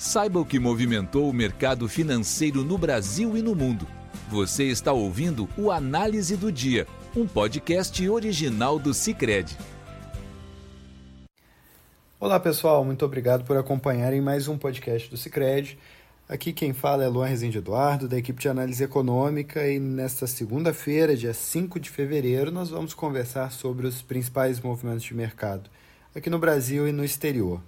Saiba o que movimentou o mercado financeiro no Brasil e no mundo. Você está ouvindo o Análise do Dia, um podcast original do Cicred. Olá pessoal, muito obrigado por acompanharem mais um podcast do Cicred. Aqui quem fala é Luan Rezende Eduardo, da equipe de análise econômica, e nesta segunda-feira, dia 5 de fevereiro, nós vamos conversar sobre os principais movimentos de mercado aqui no Brasil e no exterior.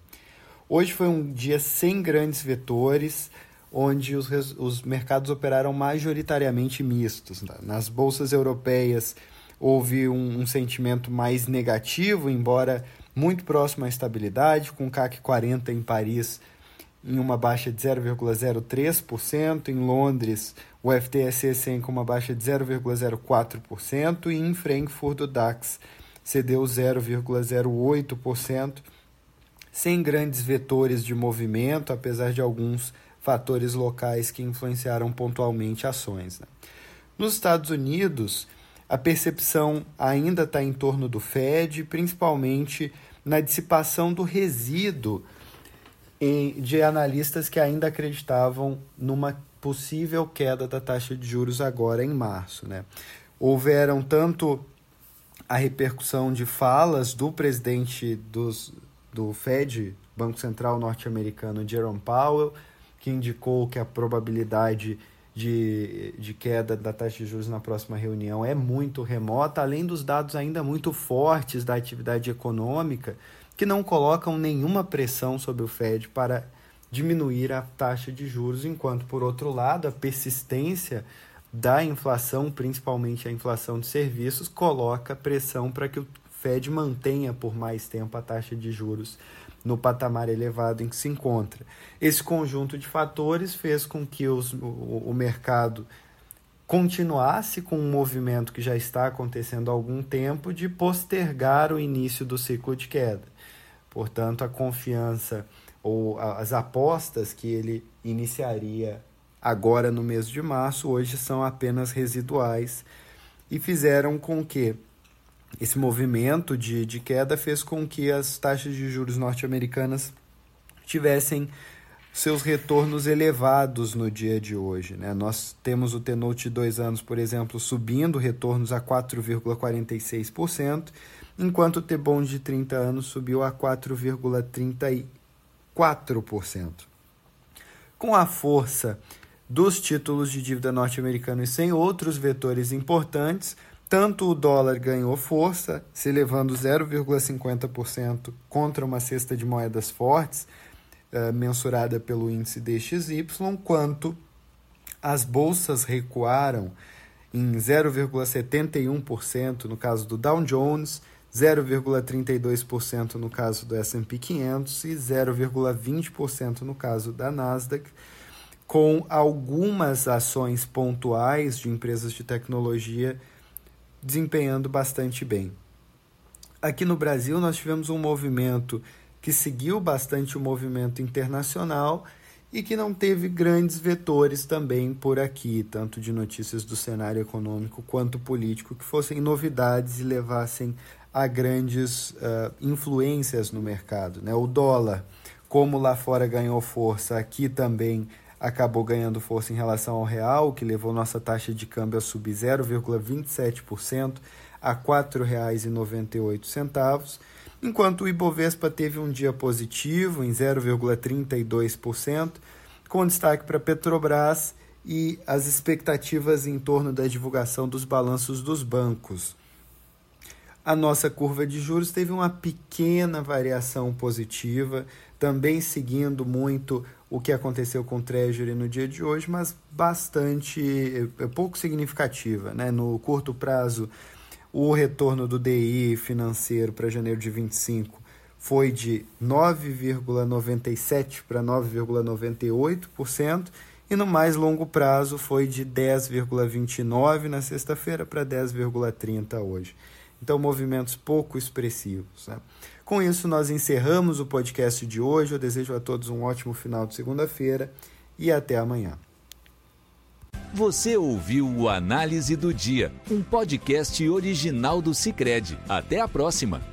Hoje foi um dia sem grandes vetores, onde os, os mercados operaram majoritariamente mistos. Tá? Nas bolsas europeias houve um, um, sentimento mais negativo, embora muito próximo à estabilidade, com o CAC 40 em Paris em uma baixa de 0,03%, em Londres o FTSE 100 com uma baixa de 0,04% e em Frankfurt o DAX cedeu 0,08% sem grandes vetores de movimento, apesar de alguns fatores locais que influenciaram pontualmente ações. Né? Nos Estados Unidos, a percepção ainda está em torno do Fed, principalmente na dissipação do resíduo de analistas que ainda acreditavam numa possível queda da taxa de juros agora em março. Né? Houveram tanto a repercussão de falas do presidente dos, do Fed, Banco Central norte-americano, Jerome Powell, que indicou que a probabilidade de, de queda da taxa de juros na próxima reunião é muito remota, além dos dados ainda muito fortes da atividade econômica, que não colocam nenhuma pressão sobre o Fed para diminuir a taxa de juros, enquanto, por outro lado, a persistência da inflação, principalmente a inflação de serviços, coloca pressão para que o Fed mantenha por mais tempo a taxa de juros no patamar elevado em que se encontra. Esse conjunto de fatores fez com que os, o, o mercado continuasse com um movimento que já está acontecendo há algum tempo de postergar o início do ciclo de queda. Portanto, a confiança ou as apostas que ele iniciaria agora no mês de março hoje são apenas residuais e fizeram com que esse movimento de, de queda fez com que as taxas de juros norte-americanas tivessem seus retornos elevados no dia de hoje. Né? Nós temos o T-Note de dois anos, por exemplo, subindo retornos a 4,46%, enquanto o T-Bond de 30 anos subiu a 4,34%. Com a força dos títulos de dívida norte-americanos e sem outros vetores importantes, tanto o dólar ganhou força, se elevando 0,50% contra uma cesta de moedas fortes, uh, mensurada pelo índice DXY, quanto as bolsas recuaram em 0,71% no caso do Dow Jones, 0,32% no caso do S&P 500 e 0,20% no caso da Nasdaq, com algumas ações pontuais de empresas de tecnologia desempenhando bastante bem. Aqui no Brasil, nós tivemos um movimento que seguiu bastante o movimento internacional e que não teve grandes vetores também por aqui, tanto de notícias do cenário econômico quanto político, que fossem novidades e levassem a grandes uh, influências no mercado. Né? O dólar, como lá fora ganhou força, aqui também acabou ganhando força em relação ao real, que levou nossa taxa de câmbio a subir 0,27% a R$ 4,98, enquanto o Ibovespa teve um dia positivo em 0,32%, com destaque para Petrobras e as expectativas em torno da divulgação dos balanços dos bancos. A nossa curva de juros teve uma pequena variação positiva, também seguindo muito o que aconteceu com o Treasury no dia de hoje, mas bastante é, pouco significativa. Né? No curto prazo, o retorno do DI financeiro para janeiro de 25 foi de 9,97% para 9,98%, e no mais longo prazo foi de 10,29% na sexta-feira para 10,30% hoje. Então, movimentos pouco expressivos. Né? Com isso, nós encerramos o podcast de hoje. Eu desejo a todos um ótimo final de segunda-feira e até amanhã. Você ouviu o Análise do Dia, um podcast original do Cicred. Até a próxima!